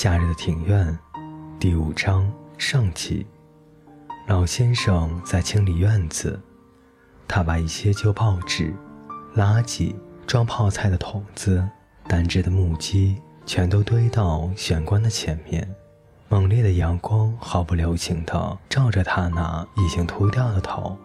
夏日的庭院，第五章上集。老先生在清理院子，他把一些旧报纸、垃圾、装泡菜的桶子、单只的木屐，全都堆到玄关的前面。猛烈的阳光毫不留情地照着他那已经秃掉的头。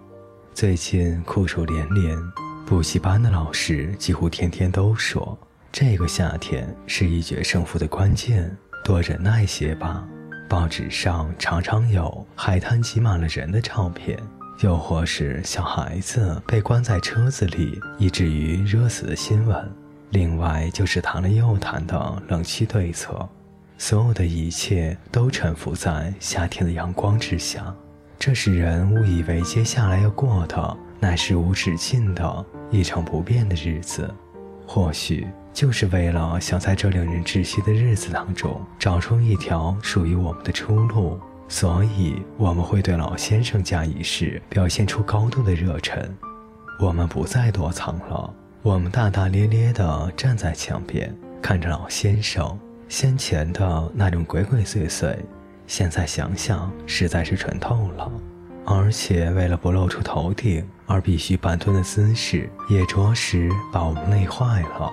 最近酷暑连连，补习班的老师几乎天天都说，这个夏天是一决胜负的关键。多忍耐些吧。报纸上常常有海滩挤满了人的照片，又或是小孩子被关在车子里以至于热死的新闻。另外就是谈了又谈的冷气对策，所有的一切都沉浮在夏天的阳光之下。这使人误以为接下来要过的乃是无止境的一成不变的日子，或许。就是为了想在这令人窒息的日子当中找出一条属于我们的出路，所以我们会对老先生家一事表现出高度的热忱。我们不再躲藏了，我们大大咧咧地站在墙边，看着老先生先前的那种鬼鬼祟祟，现在想想实在是蠢透了。而且为了不露出头顶而必须半蹲的姿势，也着实把我们累坏了。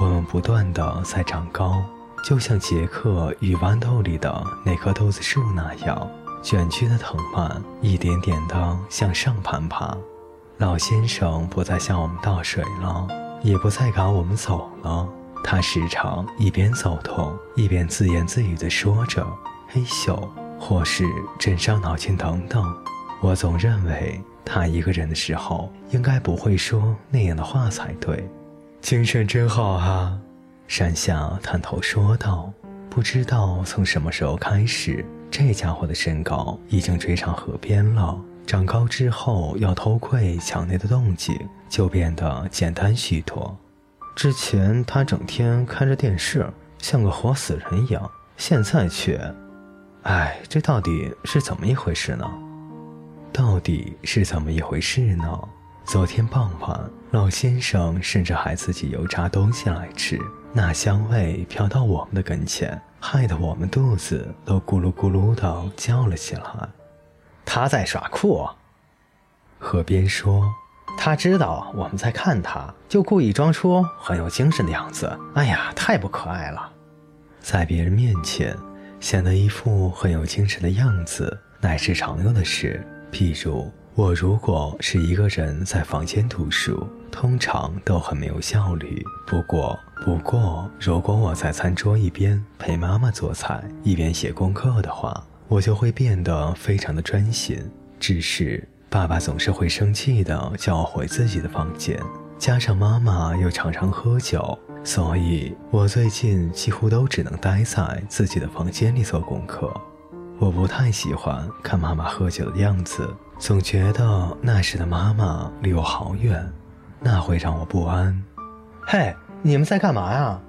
我们不断的在长高，就像杰克与豌豆里的那棵豆子树那样，卷曲的藤蔓一点点的向上攀爬。老先生不再向我们倒水了，也不再赶我们走了。他时常一边走动，一边自言自语地说着“嘿咻”或是“真伤脑筋”等等。我总认为他一个人的时候，应该不会说那样的话才对。精神真好啊，山下探头说道。不知道从什么时候开始，这家伙的身高已经追上河边了。长高之后要偷窥墙内的动静，就变得简单许多。之前他整天看着电视，像个活死人一样，现在却……哎，这到底是怎么一回事呢？到底是怎么一回事呢？昨天傍晚，老先生甚至还自己油炸东西来吃，那香味飘到我们的跟前，害得我们肚子都咕噜咕噜的叫了起来。他在耍酷，河边说，他知道我们在看他，就故意装出很有精神的样子。哎呀，太不可爱了，在别人面前显得一副很有精神的样子，乃是常有的事。譬如。我如果是一个人在房间读书，通常都很没有效率。不过，不过，如果我在餐桌一边陪妈妈做菜，一边写功课的话，我就会变得非常的专心。只是爸爸总是会生气的叫我回自己的房间，加上妈妈又常常喝酒，所以我最近几乎都只能待在自己的房间里做功课。我不太喜欢看妈妈喝酒的样子。总觉得那时的妈妈离我好远，那会让我不安。嘿，你们在干嘛呀？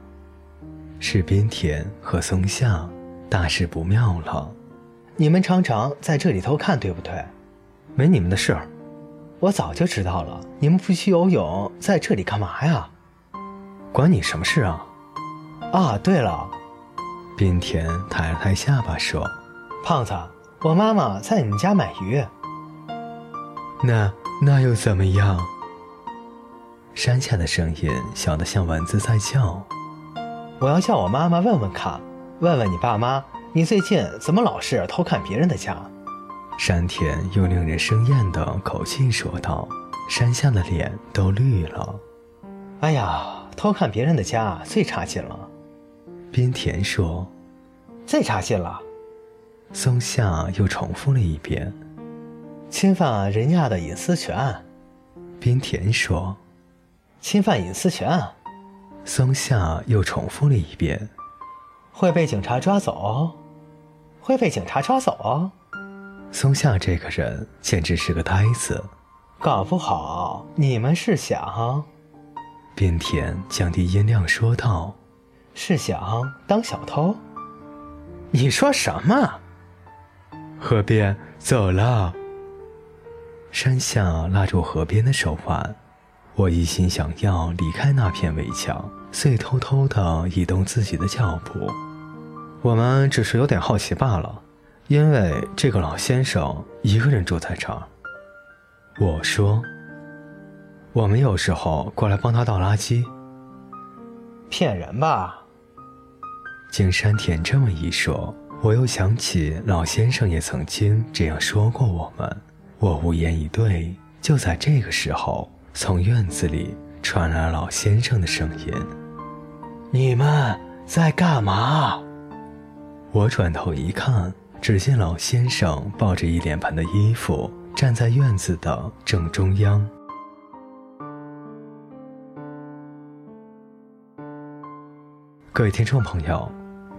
是边田和松下，大事不妙了。你们常常在这里偷看，对不对？没你们的事儿。我早就知道了。你们不去游泳，在这里干嘛呀？关你什么事啊？啊，对了，边田抬了抬下巴说：“胖子，我妈妈在你们家买鱼。”那那又怎么样？山下的声音小得像蚊子在叫。我要叫我妈妈问问看，问问你爸妈，你最近怎么老是偷看别人的家？山田用令人生厌的口气说道。山下的脸都绿了。哎呀，偷看别人的家最差劲了。边田说。最差劲了。松下又重复了一遍。侵犯人家的隐私权，边田说：“侵犯隐私权。”松下又重复了一遍：“会被警察抓走，会被警察抓走。”松下这个人简直是个呆子，搞不好你们是想……边田降低音量说道：“是想当小偷？”你说什么？河边走了。山下拉住河边的手腕，我一心想要离开那片围墙，遂偷偷地移动自己的脚步。我们只是有点好奇罢了，因为这个老先生一个人住在这儿。我说：“我们有时候过来帮他倒垃圾。”骗人吧！经山田这么一说，我又想起老先生也曾经这样说过我们。我无言以对。就在这个时候，从院子里传来老先生的声音：“你们在干嘛？”我转头一看，只见老先生抱着一脸盆的衣服，站在院子的正中央。各位听众朋友，